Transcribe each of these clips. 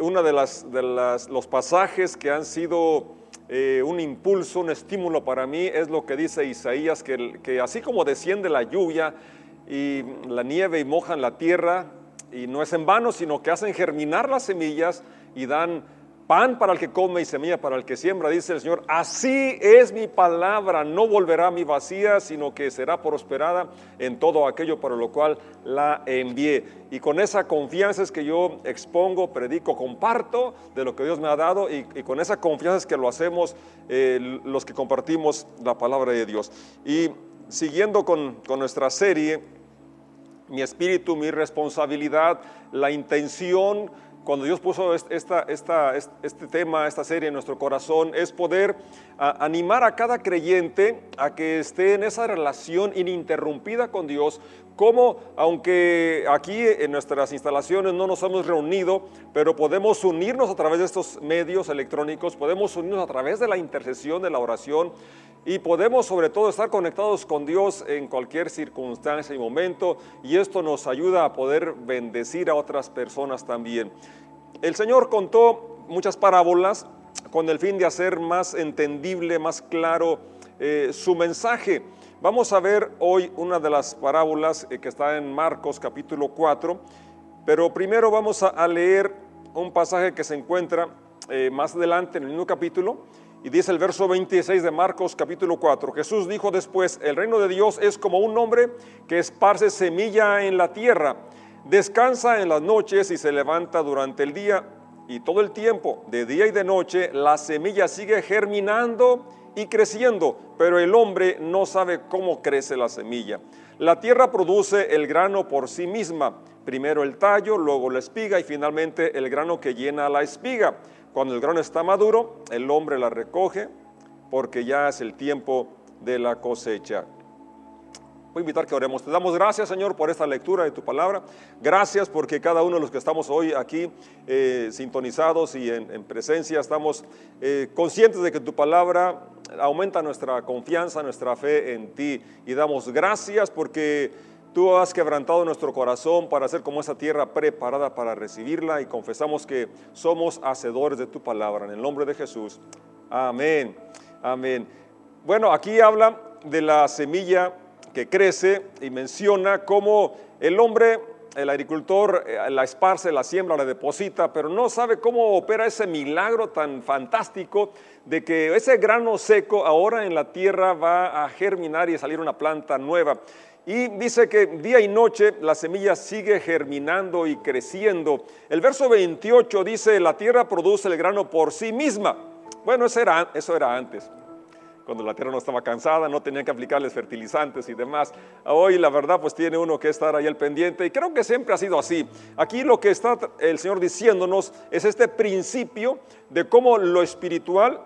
uno de, las, de las, los pasajes que han sido eh, un impulso, un estímulo para mí, es lo que dice Isaías, que, que así como desciende la lluvia y la nieve y mojan la tierra, y no es en vano, sino que hacen germinar las semillas y dan pan para el que come y semilla para el que siembra, dice el Señor, así es mi palabra, no volverá a mi vacía, sino que será prosperada en todo aquello para lo cual la envié. Y con esa confianza es que yo expongo, predico, comparto de lo que Dios me ha dado y, con esa confianza es que lo hacemos eh, los que compartimos la palabra de Dios. Y siguiendo con, con nuestra serie, mi espíritu, mi responsabilidad, la intención, cuando Dios puso esta, esta, este tema, esta serie en nuestro corazón, es poder animar a cada creyente a que esté en esa relación ininterrumpida con Dios, como aunque aquí en nuestras instalaciones no nos hemos reunido, pero podemos unirnos a través de estos medios electrónicos, podemos unirnos a través de la intercesión, de la oración, y podemos sobre todo estar conectados con Dios en cualquier circunstancia y momento y esto nos ayuda a poder bendecir a otras personas también. El Señor contó muchas parábolas con el fin de hacer más entendible, más claro eh, su mensaje. Vamos a ver hoy una de las parábolas eh, que está en Marcos capítulo 4, pero primero vamos a, leer un pasaje que se encuentra eh, más adelante en el mismo capítulo y dice el verso 26 de Marcos capítulo 4, Jesús dijo después, el reino de Dios es como un hombre que esparce semilla en la tierra, descansa en las noches y se levanta durante el día y todo el tiempo, de día y de noche, la semilla sigue germinando y creciendo, pero el hombre no sabe cómo crece la semilla. La tierra produce el grano por sí misma, primero el tallo, luego la espiga y finalmente el grano que llena la espiga. Cuando el grano está maduro, el hombre la recoge porque ya es el tiempo de la cosecha. Voy a invitar que oremos. Te damos gracias, Señor, por esta lectura de tu palabra. Gracias porque cada uno de los que estamos hoy aquí eh, sintonizados y en, presencia estamos eh, conscientes de que tu palabra aumenta nuestra confianza, nuestra fe en ti. Y damos gracias porque Tú has quebrantado nuestro corazón para ser como esa tierra preparada para recibirla y confesamos que somos hacedores de tu palabra. En el nombre de Jesús. Amén. Amén. Bueno, aquí habla de la semilla que crece y menciona cómo el hombre, el agricultor, eh, la esparce, la siembra, la deposita, pero no sabe cómo opera ese milagro tan fantástico de que ese grano seco ahora en la tierra va a germinar y salir una planta nueva. Y dice que día y noche la semilla sigue germinando y creciendo. El verso 28 dice, la tierra produce el grano por sí misma. Bueno, eso era, eso era antes cuando la tierra no estaba cansada, no tenía que aplicarles fertilizantes y demás. Hoy la verdad pues tiene uno que estar ahí al pendiente y creo que siempre ha sido así. Aquí lo que está el Señor diciéndonos es este principio de cómo lo espiritual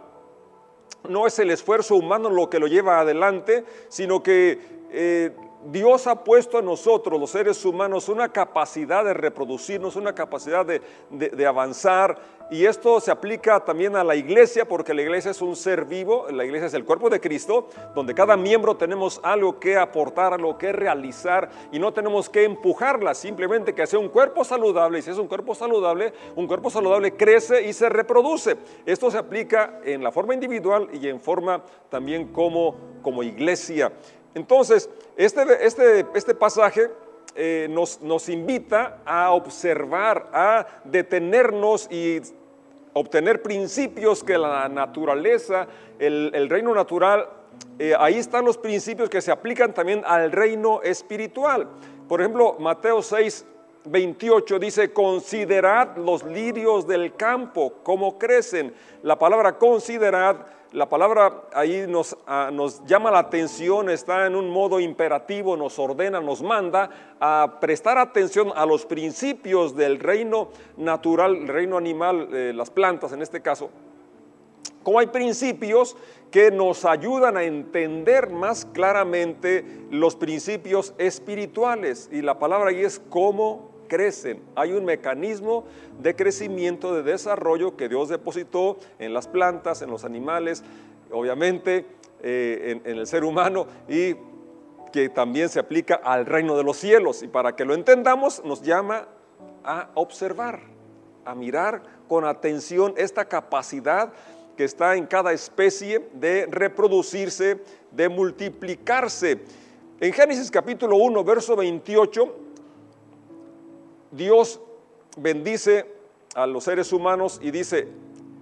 no es el esfuerzo humano lo que lo lleva adelante, sino que eh, Dios ha puesto a nosotros, los seres humanos, una capacidad de reproducirnos, una capacidad de, avanzar. Y esto se aplica también a la iglesia, porque la iglesia es un ser vivo, la iglesia es el cuerpo de Cristo, donde cada miembro tenemos algo que aportar, algo que realizar, y no tenemos que empujarla, simplemente que sea un cuerpo saludable. Y si es un cuerpo saludable, un cuerpo saludable crece y se reproduce. Esto se aplica en la forma individual y en forma también como, como iglesia. Entonces, este, este, este pasaje eh, nos, nos, invita a observar, a detenernos y obtener principios que la naturaleza, el, reino natural, eh, ahí están los principios que se aplican también al reino espiritual. Por ejemplo, Mateo 6, 28 dice, considerad los lirios del campo, cómo crecen. La palabra considerad la palabra ahí nos, ah, nos, llama la atención, está en un modo imperativo, nos ordena, nos manda a prestar atención a los principios del reino natural, el reino animal, eh, las plantas en este caso. Como hay principios que nos ayudan a entender más claramente los principios espirituales. Y la palabra ahí es cómo crecen. Hay un mecanismo de crecimiento, de desarrollo que Dios depositó en las plantas, en los animales, obviamente eh, en, el ser humano y que también se aplica al reino de los cielos. Y para que lo entendamos nos llama a observar. a mirar con atención esta capacidad que está en cada especie de reproducirse, de multiplicarse. En Génesis capítulo 1, verso 28, Dios bendice a los seres humanos y dice,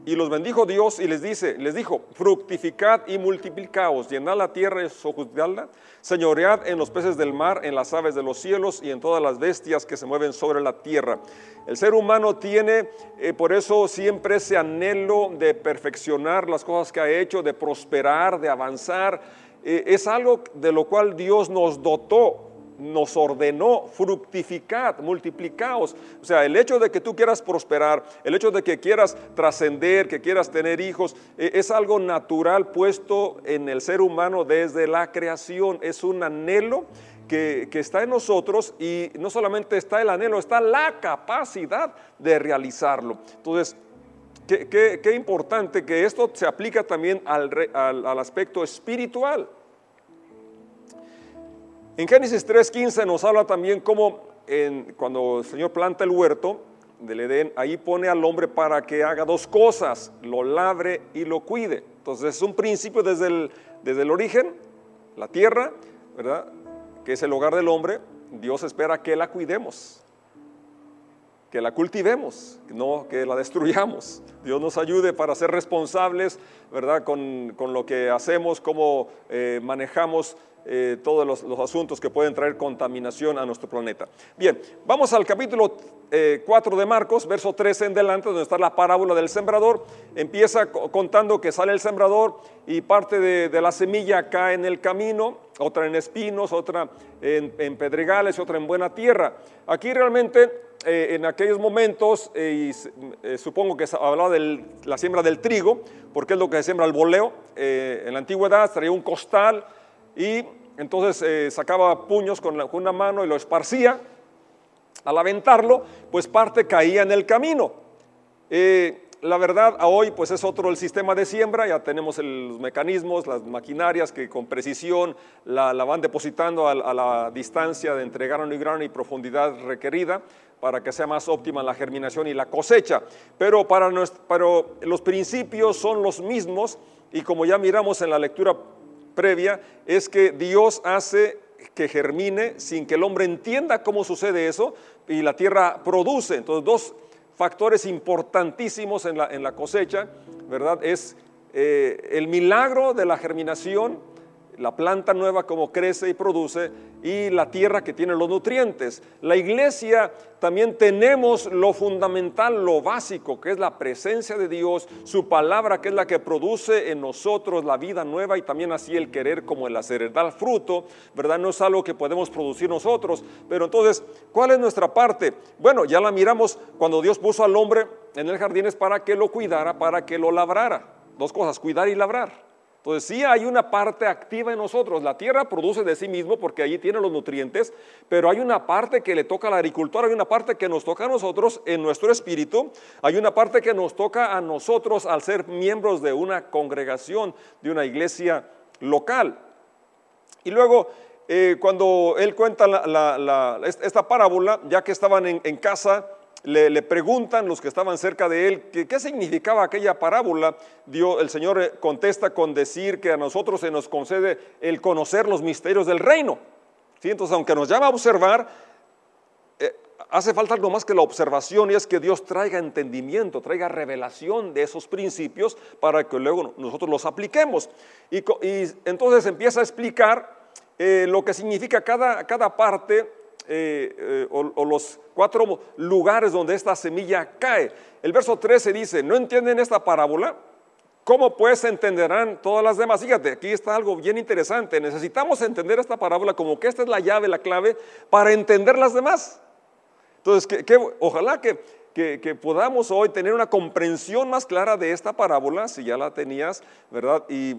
y los bendijo Dios y les dice, les dijo, fructificad y multiplicaos, llenad la tierra y sojuzgadla, señoread en los peces del mar, en las aves de los cielos y en todas las bestias que se mueven sobre la tierra. El ser humano tiene eh, por eso siempre ese anhelo de perfeccionar las cosas que ha hecho, de prosperar, de avanzar. Eh, es algo de lo cual Dios nos dotó nos ordenó fructificad, multiplicaos. O sea, el hecho de que tú quieras prosperar, el hecho de que quieras trascender, que quieras tener hijos, e, es algo natural puesto en el ser humano desde la creación. Es un anhelo que, está en nosotros y no solamente está el anhelo, está la capacidad de realizarlo. Entonces, qué, importante que esto se aplica también al, al aspecto espiritual. En Génesis 3.15 nos habla también cómo cuando el Señor planta el huerto del Edén, ahí pone al hombre para que haga dos cosas, lo labre y lo cuide. Entonces es un principio desde el, desde el origen, la tierra, ¿verdad? Que es el hogar del hombre, Dios espera que la cuidemos, que la cultivemos, no que la destruyamos. Dios nos ayude para ser responsables, ¿verdad? Con, lo que hacemos, cómo eh, manejamos eh, todos los, asuntos que pueden traer contaminación a nuestro planeta. Bien, vamos al capítulo 4 eh, de Marcos, verso 13 en delante, donde está la parábola del sembrador. Empieza contando que sale el sembrador y parte de, la semilla cae en el camino, otra en espinos, otra en, pedregales otra en buena tierra. Aquí realmente eh, en aquellos momentos, y supongo que hablaba de la siembra del trigo, porque es lo que se siembra el boleo. en la antigüedad traía un costal y entonces eh, sacaba puños con, una mano y lo esparcía. Al aventarlo, pues parte caía en el camino. Eh, la verdad, a hoy pues es otro el sistema de siembra, ya tenemos los mecanismos, las maquinarias que con precisión la, van depositando a, la distancia de entre grano y grano y profundidad requerida para que sea más óptima la germinación y la cosecha. Pero, para pero los principios son los mismos y como ya miramos en la lectura previa es que Dios hace que germine sin que el hombre entienda cómo sucede eso y la tierra produce. Entonces, dos factores importantísimos en la, en la cosecha, ¿verdad? Es eh, el milagro de la germinación la planta nueva como crece y produce y la tierra que tiene los nutrientes. La iglesia también tenemos lo fundamental, lo básico, que es la presencia de Dios, su palabra que es la que produce en nosotros la vida nueva y también así el querer como el hacer. El fruto, ¿verdad? No es algo que podemos producir nosotros, pero entonces, ¿cuál es nuestra parte? Bueno, ya la miramos cuando Dios puso al hombre en el jardín es para que lo cuidara, para que lo labrara. Dos cosas, cuidar y labrar. Entonces sí hay una parte activa en nosotros. La tierra produce de sí mismo porque allí tiene los nutrientes, pero hay una parte que le toca al agricultor, hay una parte que nos toca a nosotros en nuestro espíritu, hay una parte que nos toca a nosotros al ser miembros de una congregación, de una iglesia local. Y luego, eh, cuando él cuenta esta parábola, ya que estaban en casa, le, preguntan los que estaban cerca de él qué significaba aquella parábola. Dios, el Señor eh, contesta con decir que a nosotros se nos concede el conocer los misterios del reino. Entonces, aunque nos llama a observar, eh, hace falta algo más que la observación y es que Dios traiga entendimiento, traiga revelación de esos principios para que luego nosotros los apliquemos. Y, entonces empieza a explicar eh, lo que significa cada, cada parte eh, eh, o, los cuatro lugares donde esta semilla cae. El verso 13 dice, ¿no entienden esta parábola? ¿Cómo pues entenderán todas las demás? Fíjate, aquí está algo bien interesante. Necesitamos entender esta parábola como que esta es la llave, la clave para entender las demás. Entonces, que, ojalá que, que, podamos hoy tener una comprensión más clara de esta parábola, si ya la tenías, ¿verdad? y,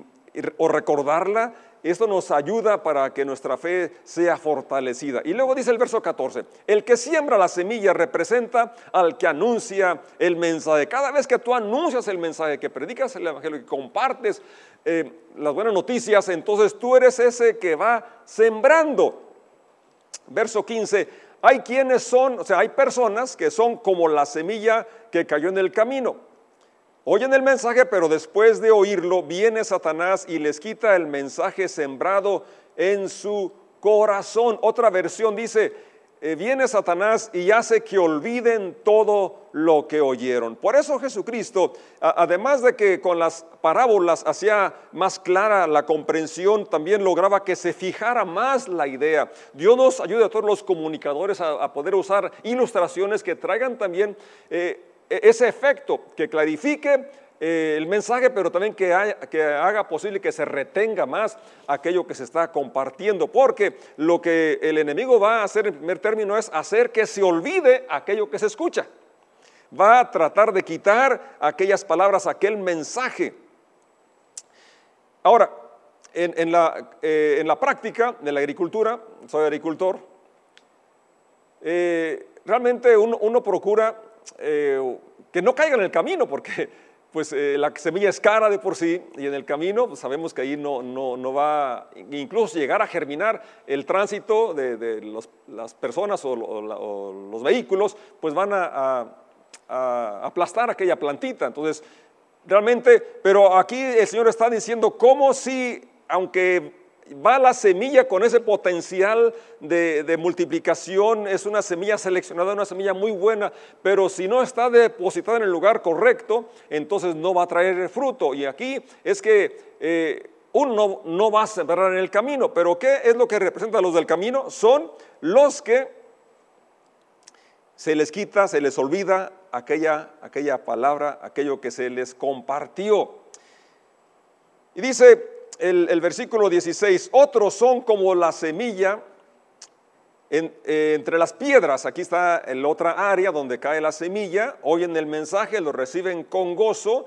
o recordarla esto nos ayuda para que nuestra fe sea fortalecida. Y luego dice el verso 14, el que siembra la semilla representa al que anuncia el mensaje. Cada vez que tú anuncias el mensaje, que predicas el evangelio, que compartes eh, las buenas noticias, entonces tú eres ese que va sembrando. Verso 15, hay quienes son, o sea, hay personas que son como la semilla que cayó en el camino. Oyen el mensaje, pero después de oírlo, viene Satanás y les quita el mensaje sembrado en su corazón. Otra versión dice, eh, viene Satanás y hace que olviden todo lo que oyeron. Por eso Jesucristo, además de que con las parábolas hacía más clara la comprensión, también lograba que se fijara más la idea. Dios nos ayude a todos los comunicadores a, poder usar ilustraciones que traigan también eh, ese efecto, que clarifique eh, el mensaje, pero también que, haga posible que se retenga más aquello que se está compartiendo, porque lo que el enemigo va a hacer en primer término es hacer que se olvide aquello que se escucha. Va a tratar de quitar aquellas palabras, aquel mensaje. Ahora, en, la, eh, práctica de la agricultura, soy agricultor, eh, realmente uno, procura que no caiga en el camino, porque pues eh, la semilla es cara de por sí y en el camino pues, sabemos que ahí no, no, va incluso llegar a germinar el tránsito de, las personas o, los vehículos, pues van a, aplastar aquella plantita. Entonces, realmente, pero aquí el Señor está diciendo como si, aunque va la semilla con ese potencial de, multiplicación, es una semilla seleccionada, una semilla muy buena, pero si no está depositada en el lugar correcto, entonces no va a traer fruto. Y aquí es que eh, uno no, va a sembrar en el camino, pero ¿qué es lo que representa los del camino? Son los que se les quita, se les olvida aquella, aquella palabra, aquello que se les compartió. Y dice, el, versículo 16, otros son como la semilla eh, entre las piedras. Aquí está el otra área donde cae la semilla, oyen el mensaje, lo reciben con gozo,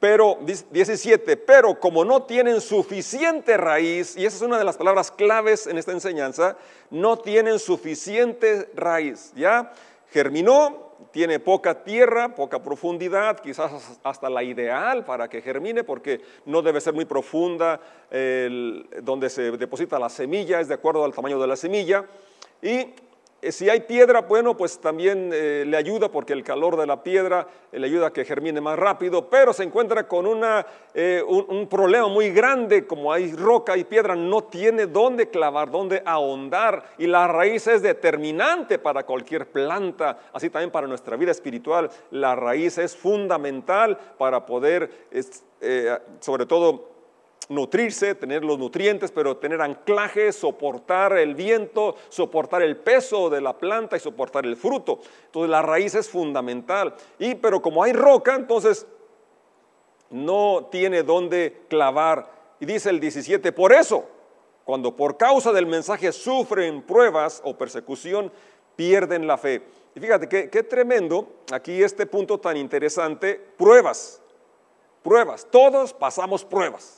pero 17, pero como no tienen suficiente raíz, y esa es una de las palabras claves en esta enseñanza, no tienen suficiente raíz, ¿ya? Germinó, tiene poca tierra, poca profundidad, quizás hasta la ideal para que germine, porque no debe ser muy profunda donde se deposita la semilla, es de acuerdo al tamaño de la semilla. Y si hay piedra, bueno, pues también eh, le ayuda porque el calor de la piedra eh, le ayuda a que germine más rápido, pero se encuentra con una, un, problema muy grande, como hay roca y piedra, no tiene dónde clavar, dónde ahondar, y la raíz es determinante para cualquier planta, así también para nuestra vida espiritual. La raíz es fundamental para poder, sobre todo, nutrirse, tener los nutrientes, pero tener anclaje, soportar el viento, soportar el peso de la planta y soportar el fruto. Entonces la raíz es fundamental. Y pero como hay roca, entonces no tiene dónde clavar. Y dice el 17, por eso, cuando por causa del mensaje sufren pruebas o persecución, pierden la fe. Y fíjate qué, qué tremendo, aquí este punto tan interesante, pruebas, pruebas, todos pasamos pruebas.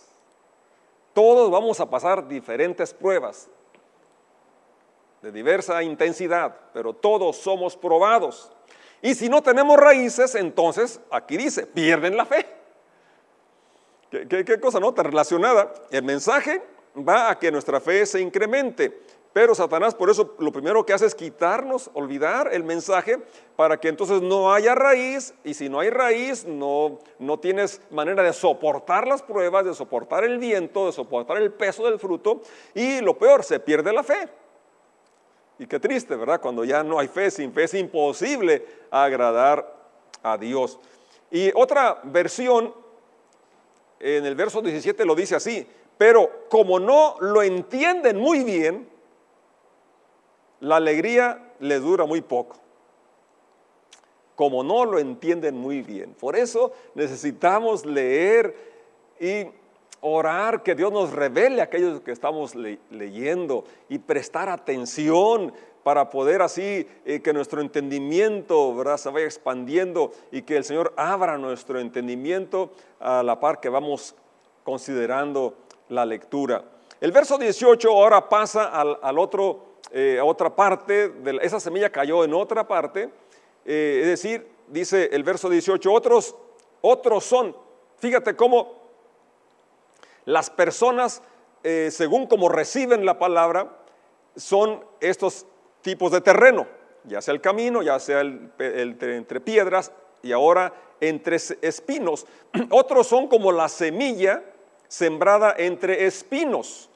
Todos vamos a pasar diferentes pruebas de diversa intensidad, pero todos somos probados. Y si no tenemos raíces, entonces aquí dice, pierden la fe. ¿Qué, cosa no tan relacionada? El mensaje va a que nuestra fe se incremente. Pero Satanás por eso lo primero que hace es quitarnos, olvidar el mensaje para que entonces no haya raíz y si no hay raíz no, no tienes manera de soportar las pruebas, de soportar el viento, de soportar el peso del fruto y lo peor, se pierde la fe. Y qué triste, ¿verdad? Cuando ya no hay fe, sin fe es imposible agradar a Dios. Y otra versión, en el verso 17 lo dice así, pero como no lo entienden muy bien, la alegría le dura muy poco, como no lo entienden muy bien. Por eso necesitamos leer y orar que Dios nos revele aquellos que estamos leyendo y prestar atención para poder así eh, que nuestro entendimiento ¿verdad? se vaya expandiendo y que el Señor abra nuestro entendimiento a la par que vamos considerando la lectura. El verso 18 ahora pasa al, al otro eh, a otra parte, de esa semilla cayó en otra parte, eh, es decir, dice el verso 18, otros, otros son, fíjate cómo las personas, eh, según como reciben la palabra, son estos tipos de terreno, ya sea el camino, ya sea el, entre piedras y ahora entre espinos. Otros son como la semilla sembrada entre espinos.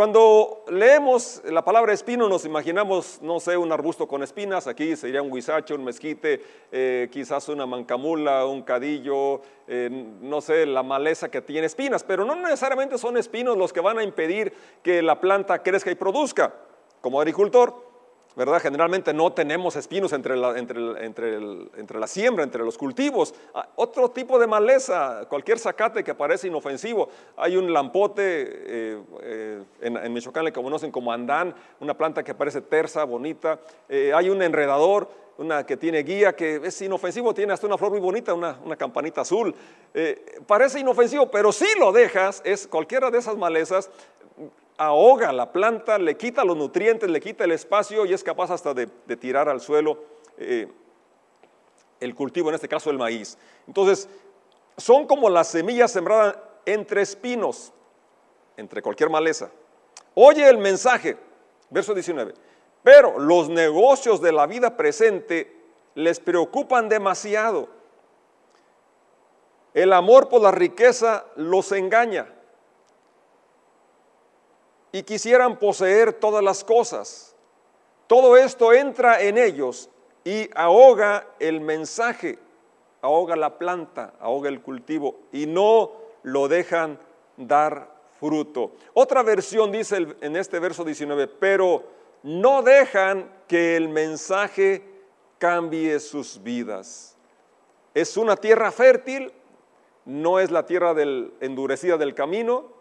Cuando leemos la palabra espino nos imaginamos, no sé, un arbusto con espinas, aquí sería un huizache, un mezquite, eh, quizás una mancamula, un cadillo, eh, no sé, la maleza que tiene espinas, pero no necesariamente son espinos los que van a impedir que la planta crezca y produzca. Como agricultor, ¿verdad? Generalmente no tenemos espinos entre la, entre, entre, la siembra, entre los cultivos. Ah, otro tipo de maleza, cualquier zacate que parece inofensivo. Hay un lampote, eh, eh, en, Michoacán le conocen como andán, una planta que parece tersa, bonita. Eh, hay un enredador, una que tiene guía, que es inofensivo, tiene hasta una flor muy bonita, una, una campanita azul. parece inofensivo, pero si lo dejas, es cualquiera de esas malezas, ahoga la planta, le quita los nutrientes, le quita el espacio y es capaz hasta de, tirar al suelo eh, el cultivo, en este caso el maíz. Entonces, son como las semillas sembradas entre espinos, entre cualquier maleza. Oye el mensaje, verso 19, pero los negocios de la vida presente les preocupan demasiado. El amor por la riqueza los engaña y quisieran poseer todas las cosas. Todo esto entra en ellos y ahoga el mensaje, ahoga la planta, ahoga el cultivo y no lo dejan dar fruto. Otra versión dice en este verso 19, pero no dejan que el mensaje cambie sus vidas. Es una tierra fértil, no es la tierra del, endurecida del camino,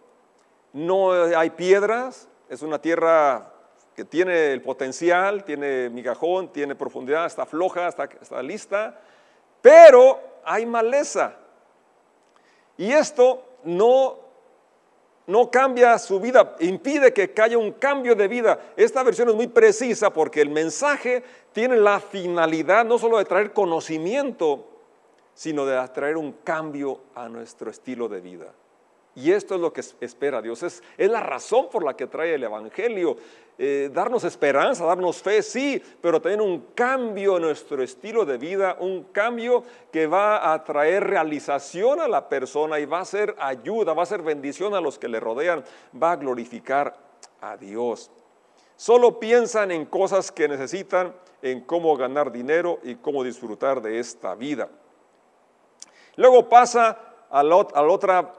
no hay piedras, es una tierra que tiene el potencial, tiene migajón, tiene profundidad, está floja, está, lista, pero hay maleza. Y esto no, no cambia su vida, impide que haya un cambio de vida. Esta versión es muy precisa porque el mensaje tiene la finalidad no solo de traer conocimiento, sino de traer un cambio a nuestro estilo de vida. Y esto es lo que espera Dios. Es, es la razón por la que trae el Evangelio. Eh, darnos esperanza, darnos fe, sí, pero también un cambio en nuestro estilo de vida, un cambio que va a traer realización a la persona y va a ser ayuda, va a ser bendición a los que le rodean, va a glorificar a Dios. Solo piensan en cosas que necesitan, en cómo ganar dinero y cómo disfrutar de esta vida. Luego pasa a la, a la otra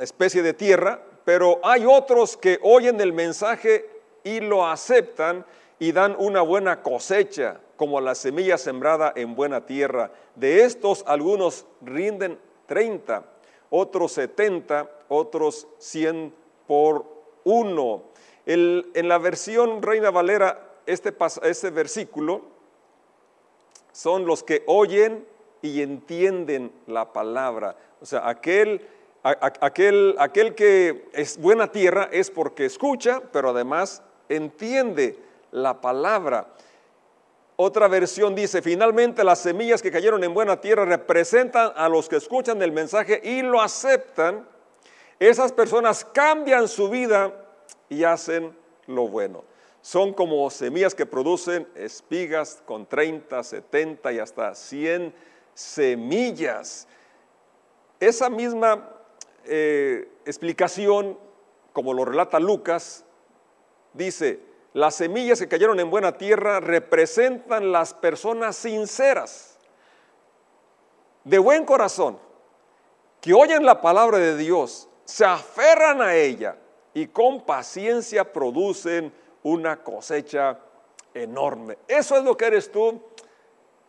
especie de tierra, pero hay otros que oyen el mensaje y lo aceptan y dan una buena cosecha, como la semilla sembrada en buena tierra. De estos algunos rinden 30, otros 70, otros 100 por uno. en la versión Reina Valera, este, este versículo son los que oyen y entienden la palabra. O sea, aquel aquel, aquel que es buena tierra es porque escucha, pero además entiende la palabra. Otra versión dice, finalmente las semillas que cayeron en buena tierra representan a los que escuchan el mensaje y lo aceptan. Esas personas cambian su vida y hacen lo bueno. Son como semillas que producen espigas con 30, 70 y hasta 100 semillas. Esa misma eh, explicación, como lo relata Lucas, dice, las semillas que cayeron en buena tierra representan las personas sinceras, de buen corazón, que oyen la palabra de Dios, se aferran a ella y con paciencia producen una cosecha enorme. Eso es lo que eres tú,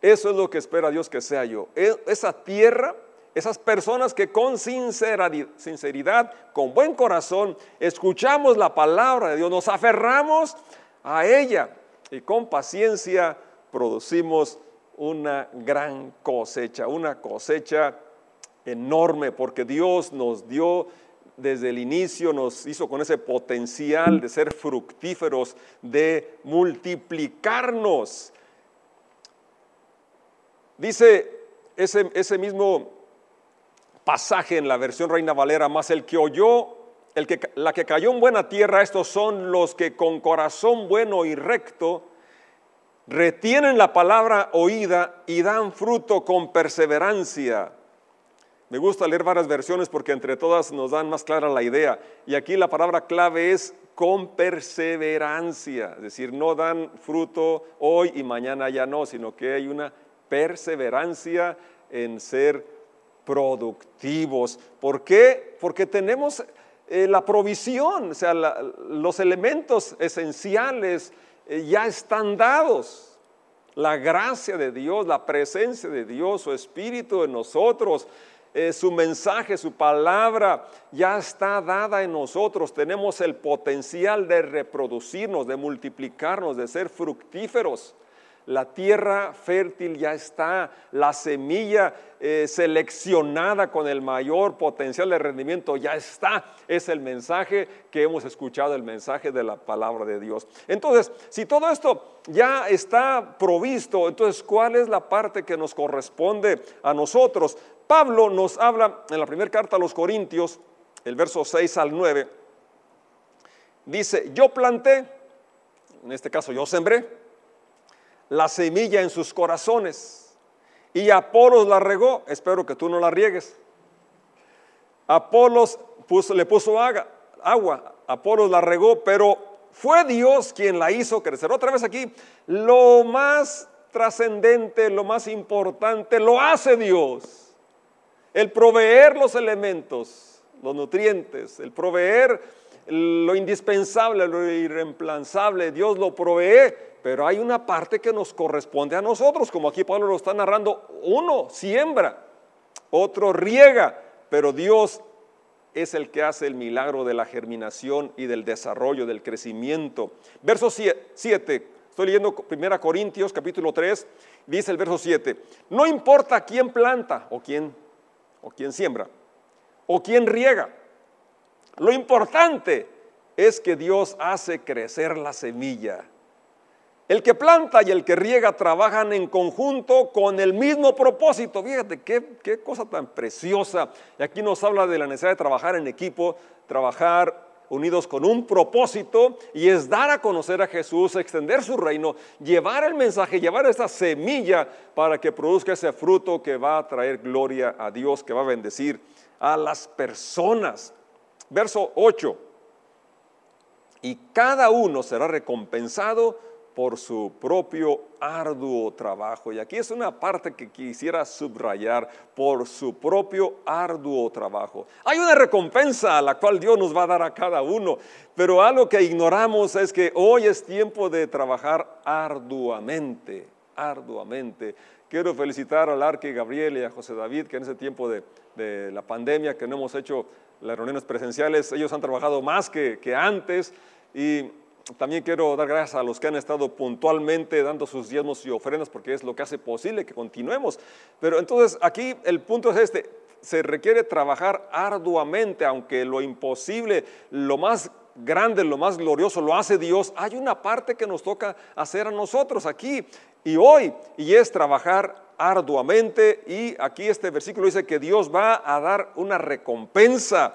eso es lo que espera Dios que sea yo. E, esa tierra esas personas que con sinceridad, con buen corazón, escuchamos la palabra de Dios, nos aferramos a ella y con paciencia producimos una gran cosecha, una cosecha enorme, porque Dios nos dio desde el inicio, nos hizo con ese potencial de ser fructíferos, de multiplicarnos. Dice ese, ese mismo pasaje en la versión Reina Valera, más el que oyó, el que, la que cayó en buena tierra, estos son los que con corazón bueno y recto retienen la palabra oída y dan fruto con perseverancia. Me gusta leer varias versiones porque entre todas nos dan más clara la idea. Y aquí la palabra clave es con perseverancia, es decir, no dan fruto hoy y mañana ya no, sino que hay una perseverancia en ser productivos. ¿Por qué? Porque tenemos eh, la provisión, o sea, los elementos esenciales eh, ya están dados. La gracia de Dios, la presencia de Dios, su espíritu en nosotros, eh, su mensaje, su palabra ya está dada en nosotros. Tenemos el potencial de reproducirnos, de multiplicarnos, de ser fructíferos. La tierra fértil ya está, la semilla eh, seleccionada con el mayor potencial de rendimiento ya está. Es el mensaje que hemos escuchado, el mensaje de la palabra de Dios. Entonces, si todo esto ya está provisto, entonces, ¿cuál es la parte que nos corresponde a nosotros? Pablo nos habla en la primera carta a los Corintios, el verso 6 al 9, dice, yo planté, en este caso yo sembré, la semilla en sus corazones. Y Apolos la regó, espero que tú no la riegues. Apolos le puso agua, Apolos la regó, pero fue Dios quien la hizo crecer. Otra vez aquí, lo más trascendente, lo más importante, lo hace Dios. El proveer los elementos, los nutrientes, el proveer lo indispensable, lo irreemplazable, Dios lo provee pero hay una parte que nos corresponde a nosotros, como aquí Pablo lo está narrando. Uno siembra, otro riega, pero Dios es el que hace el milagro de la germinación y del desarrollo, del crecimiento. Verso 7, estoy leyendo 1 Corintios capítulo 3, dice el verso 7, no importa quién planta o quién, o quién siembra o quién riega, lo importante es que Dios hace crecer la semilla. El que planta y el que riega trabajan en conjunto con el mismo propósito. Fíjate qué, cosa tan preciosa. Y aquí nos habla de la necesidad de trabajar en equipo, trabajar unidos con un propósito y es dar a conocer a Jesús, extender su reino, llevar el mensaje, llevar esa semilla para que produzca ese fruto que va a traer gloria a Dios, que va a bendecir a las personas. Verso 8. Y cada uno será recompensado por su propio arduo trabajo. Y aquí es una parte que quisiera subrayar, por su propio arduo trabajo. Hay una recompensa a la cual Dios nos va a dar a cada uno, pero algo que ignoramos es que hoy es tiempo de trabajar arduamente, arduamente. Quiero felicitar al Arque Gabriel y a José David, que en ese tiempo de, la pandemia, que no hemos hecho las reuniones presenciales, ellos han trabajado más que, que antes y también quiero dar gracias a los que han estado puntualmente dando sus diezmos y ofrendas porque es lo que hace posible que continuemos. Pero entonces aquí el punto es este, se requiere trabajar arduamente, aunque lo imposible, lo más grande, lo más glorioso lo hace Dios, hay una parte que nos toca hacer a nosotros aquí y hoy, y es trabajar arduamente. Y aquí este versículo dice que Dios va a dar una recompensa.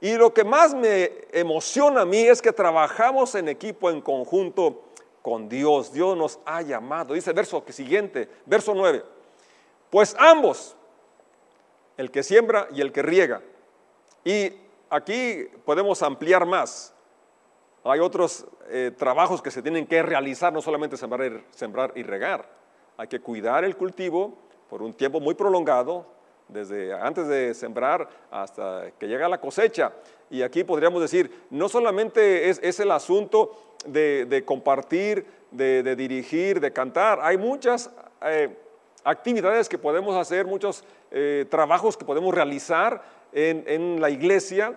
Y lo que más me emociona a mí es que trabajamos en equipo, en conjunto con Dios. Dios nos ha llamado. Dice el verso siguiente, verso 9. Pues ambos, el que siembra y el que riega. Y aquí podemos ampliar más. Hay otros eh, trabajos que se tienen que realizar, no solamente sembrar, sembrar y regar. Hay que cuidar el cultivo por un tiempo muy prolongado, desde antes de sembrar hasta que llega la cosecha. Y aquí podríamos decir, no solamente es, el asunto de, compartir, de, dirigir, de cantar, hay muchas eh, actividades que podemos hacer, muchos eh, trabajos que podemos realizar en la iglesia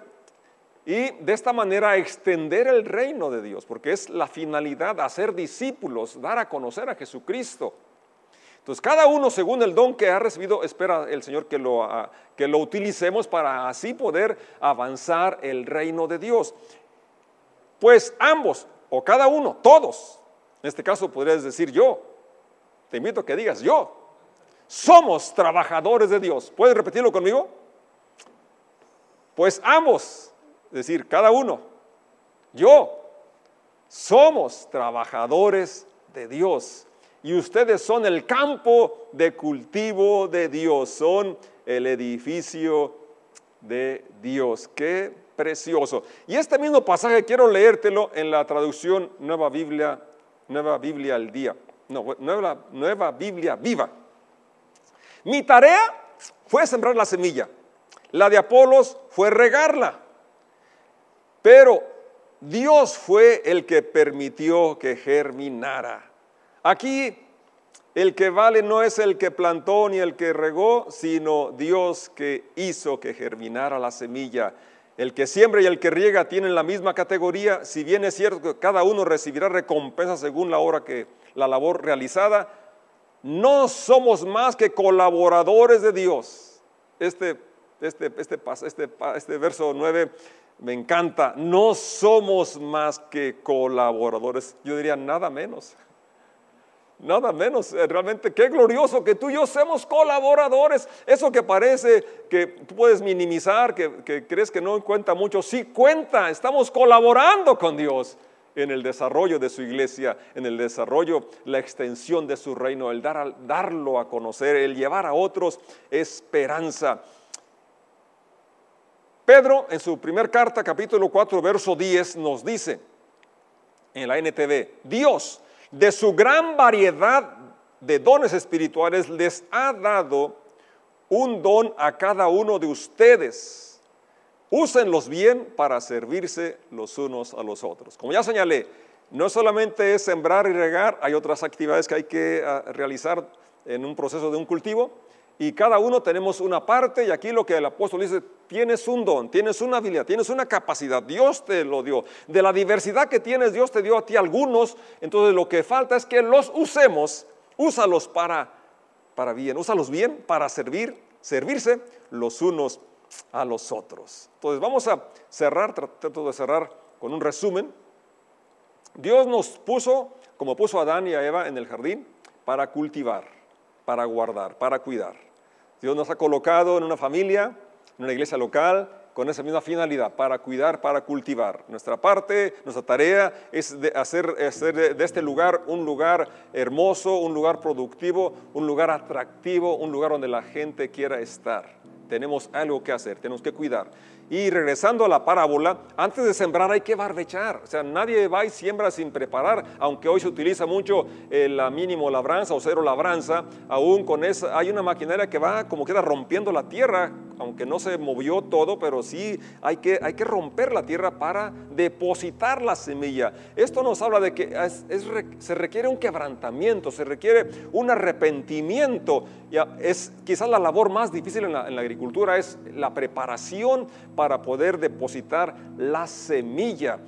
y de esta manera extender el reino de Dios, porque es la finalidad, hacer discípulos, dar a conocer a Jesucristo. Entonces, cada uno según el don que ha recibido, espera el Señor que lo, ah, que lo utilicemos para así poder avanzar el reino de Dios. Pues ambos, o cada uno, todos, en este caso podrías decir yo, te invito a que digas yo, somos trabajadores de Dios. ¿Puedes repetirlo conmigo? Pues ambos, es decir, cada uno, yo, somos trabajadores de Dios. Y ustedes son el campo de cultivo de Dios, son el edificio de Dios. Qué precioso. Y este mismo pasaje quiero leértelo en la traducción Nueva Biblia, Nueva Biblia al día. No, Nueva, Nueva Biblia viva. Mi tarea fue sembrar la semilla. La de Apolos fue regarla. Pero Dios fue el que permitió que germinara. Aquí el que vale no es el que plantó ni el que regó, sino Dios que hizo que germinara la semilla. El que siembra y el que riega tienen la misma categoría, si bien es cierto que cada uno recibirá recompensa según la hora que la labor realizada, no somos más que colaboradores de Dios. Este, este, este, este, este verso 9 me encanta. No somos más que colaboradores. Yo diría nada menos. Nada menos, eh, realmente qué glorioso que tú y yo seamos colaboradores. Eso que parece que tú puedes minimizar, que, que crees que no cuenta mucho, sí cuenta, estamos colaborando con Dios en el desarrollo de su iglesia, en el desarrollo, la extensión de su reino, el dar, darlo a conocer, el llevar a otros esperanza. Pedro, en su primer carta, capítulo 4, verso 10, nos dice en la NTV, Dios de su gran variedad de dones espirituales, les ha dado un don a cada uno de ustedes. Úsenlos bien para servirse los unos a los otros. Como ya señalé, no solamente es sembrar y regar, hay otras actividades que hay que ah, realizar en un proceso de un cultivo, y cada uno tenemos una parte y aquí lo que el apóstol dice, tienes un don, tienes una habilidad, tienes una capacidad, Dios te lo dio. De la diversidad que tienes, Dios te dio a ti algunos, entonces lo que falta es que los usemos, úsalos para, para bien, úsalos bien para servir, servirse los unos a los otros. Entonces vamos a cerrar, trato de cerrar con un resumen. Dios nos puso, como puso a Adán y a Eva en el jardín, para cultivar, para guardar, para cuidar. Dios nos ha colocado en una familia, en una iglesia local, con esa misma finalidad, para cuidar, para cultivar. Nuestra parte, nuestra tarea es hacer, de este lugar un lugar hermoso, un lugar productivo, un lugar atractivo, un lugar donde la gente quiera estar. Tenemos algo que hacer, tenemos que cuidar. Y regresando a la parábola, antes de sembrar hay que barbechar. O sea, nadie va y siembra sin preparar, aunque hoy se utiliza mucho la mínimo labranza o cero labranza, aún con esa, hay una maquinaria que va como queda rompiendo la tierra, aunque no se movió todo, pero sí hay que, hay que romper la tierra para depositar la semilla. Esto nos habla de que se requiere un quebrantamiento, se requiere un arrepentimiento. Es quizás la labor más difícil en la, en la agricultura, es la preparación para poder depositar la semilla.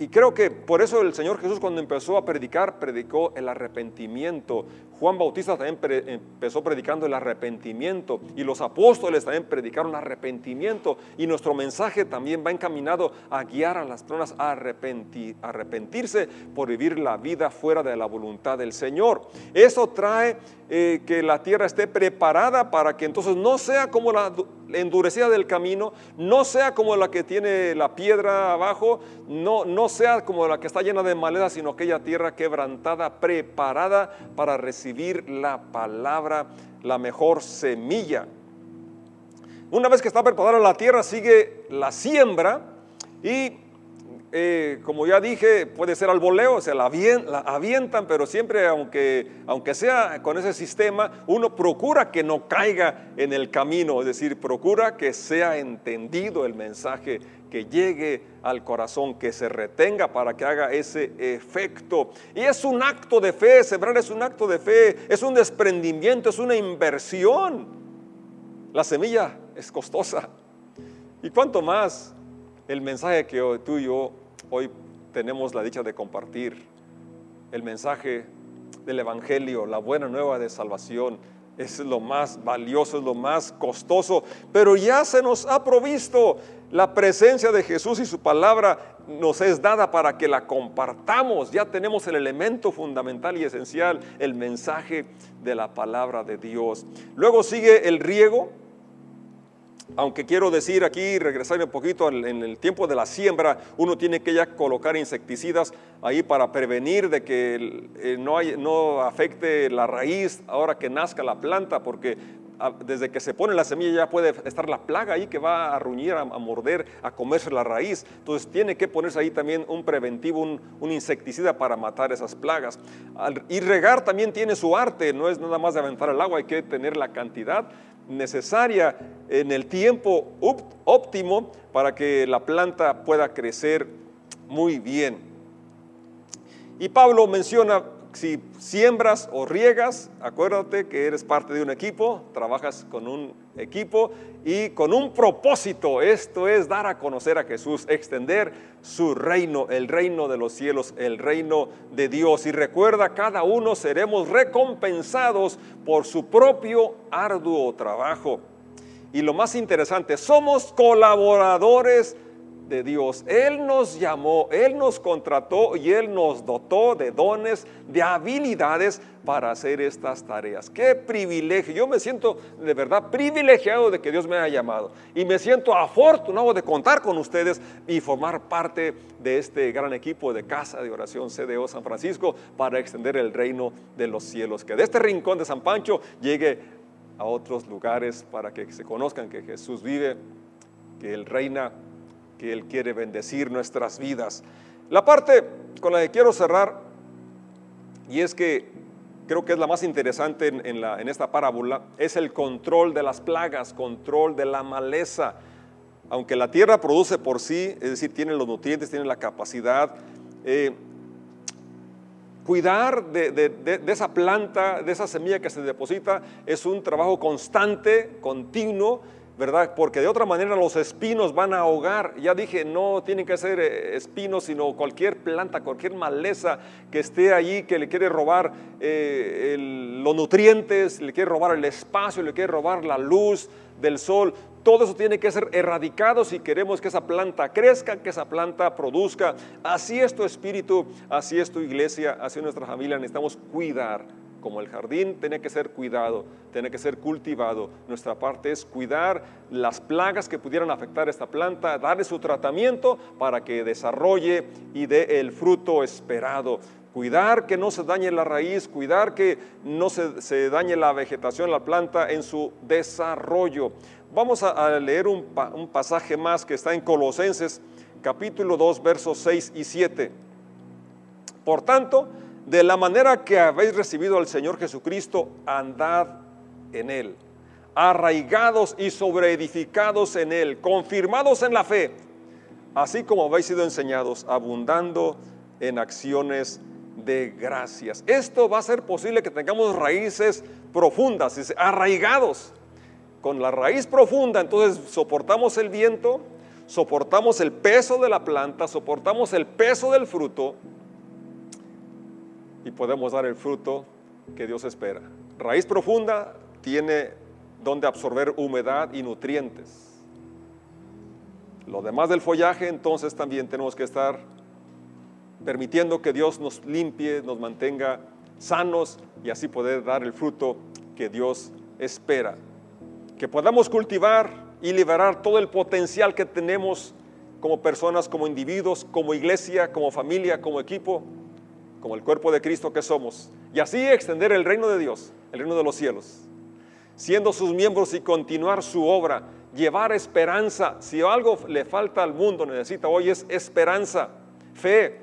Y creo que por eso el Señor Jesús cuando empezó a predicar, predicó el arrepentimiento. Juan Bautista también empezó predicando el arrepentimiento y los apóstoles también predicaron arrepentimiento y nuestro mensaje también va encaminado a guiar a las personas a arrepentirse por vivir la vida fuera de la voluntad del Señor. Eso trae eh, que la tierra esté preparada para que entonces no sea como la endurecida del camino, no sea como la que tiene la piedra abajo, no, no sea como la que está llena de maleza, sino aquella tierra quebrantada, preparada para recibir la palabra, la mejor semilla. Una vez que está preparada la tierra, sigue la siembra y eh, como ya dije, puede ser al voleo, se la, la, avientan, pero siempre, aunque, aunque sea con ese sistema, uno procura que no caiga en el camino, es decir, procura que sea entendido el mensaje, que llegue al corazón, que se retenga para que haga ese efecto. Y es un acto de fe, sembrar es un acto de fe, es un desprendimiento, es una inversión. La semilla es costosa. ¿Y cuánto más el mensaje que tú y yo hoy tenemos la dicha de compartir el mensaje del Evangelio, la buena nueva de salvación. Es lo más valioso, es lo más costoso, pero ya se nos ha provisto la presencia de Jesús y su palabra nos es dada para que la compartamos. Ya tenemos el elemento fundamental y esencial, el mensaje de la palabra de Dios. Luego sigue el riego, aunque quiero decir aquí, regresarme un poquito en el tiempo de la siembra, uno tiene que ya colocar insecticidas ahí para prevenir de que eh, no, no afecte la raíz ahora que nazca la planta, porque desde que se pone la semilla ya puede estar la plaga ahí que va a ruñir, a, morder, a comerse la raíz. Entonces tiene que ponerse ahí también un preventivo, un, insecticida para matar esas plagas. y regar también tiene su arte, no es nada más de aventar el agua, hay que tener la cantidad necesaria en el tiempo óptimo para que la planta pueda crecer muy bien. Y Pablo menciona si siembras o riegas, acuérdate que eres parte de un equipo, trabajas con un equipo y con un propósito. Esto es dar a conocer a Jesús, extender su reino, el reino de los cielos, el reino de Dios. Y recuerda, cada uno seremos recompensados por su propio arduo trabajo. Y lo más interesante, somos colaboradores de Dios. Él nos llamó, Él nos contrató y Él nos dotó de dones, de habilidades para hacer estas tareas. Qué privilegio. Yo me siento de verdad privilegiado de que Dios me haya llamado y me siento afortunado de contar con ustedes y formar parte de este gran equipo de Casa de Oración CDO San Francisco para extender el reino de los cielos. Que de este rincón de San Pancho llegue a otros lugares para que se conozcan que Jesús vive, que Él reina que Él quiere bendecir nuestras vidas. La parte con la que quiero cerrar, y es que creo que es la más interesante en, la, en esta parábola, es el control de las plagas, control de la maleza. Aunque la tierra produce por sí, es decir, tiene los nutrientes, tiene la capacidad, eh, cuidar de, de, esa planta, de esa semilla que se deposita, es un trabajo constante, continuo, ¿verdad? Porque de otra manera los espinos van a ahogar. Ya dije, no tienen que ser eh, espinos, sino cualquier planta, cualquier maleza que esté allí, que le quiere robar eh, los nutrientes, le quiere robar el espacio, le quiere robar la luz del sol. Todo eso tiene que ser erradicado si queremos que esa planta crezca, que esa planta produzca. Así es tu espíritu, así es tu iglesia, así es nuestra familia. Necesitamos cuidar como el jardín tiene que ser cuidado, tiene que ser cultivado. Nuestra parte es cuidar las plagas que pudieran afectar esta planta, darle su tratamiento para que desarrolle y dé el fruto esperado. Cuidar que no se dañe la raíz, cuidar que no se, dañe la vegetación, la planta en su desarrollo. Vamos a, leer un, un pasaje más que está en Colosenses capítulo 2 versos 6 y 7. Por tanto, de la manera que habéis recibido al Señor Jesucristo, andad en Él, arraigados y sobreedificados en Él, confirmados en la fe, así como habéis sido enseñados, abundando en acciones de gracias. Esto va a ser posible que tengamos raíces profundas, arraigados. Con la raíz profunda, entonces soportamos el viento, soportamos el peso de la planta, soportamos el peso del fruto y podemos dar el fruto que Dios espera. Raíz profunda tiene donde absorber humedad y nutrientes. Lo demás del follaje, entonces también tenemos que estar permitiendo que Dios nos limpie, nos mantenga sanos y así poder dar el fruto que Dios espera. Que podamos cultivar y liberar todo el potencial que tenemos como personas, como individuos, como iglesia, como familia, como equipo como el cuerpo de Cristo que somos, y así extender el reino de Dios, el reino de los cielos, siendo sus miembros y continuar su obra, llevar esperanza. Si algo le falta al mundo, necesita hoy es esperanza, fe,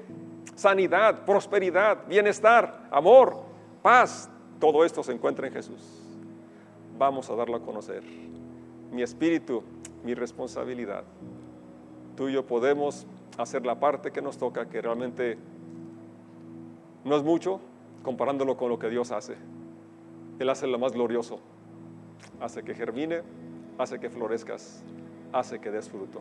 sanidad, prosperidad, bienestar, amor, paz. Todo esto se encuentra en Jesús. Vamos a darlo a conocer. Mi espíritu, mi responsabilidad. Tú y yo podemos hacer la parte que nos toca, que realmente no es mucho comparándolo con lo que Dios hace. Él hace lo más glorioso. Hace que germine, hace que florezcas, hace que des fruto.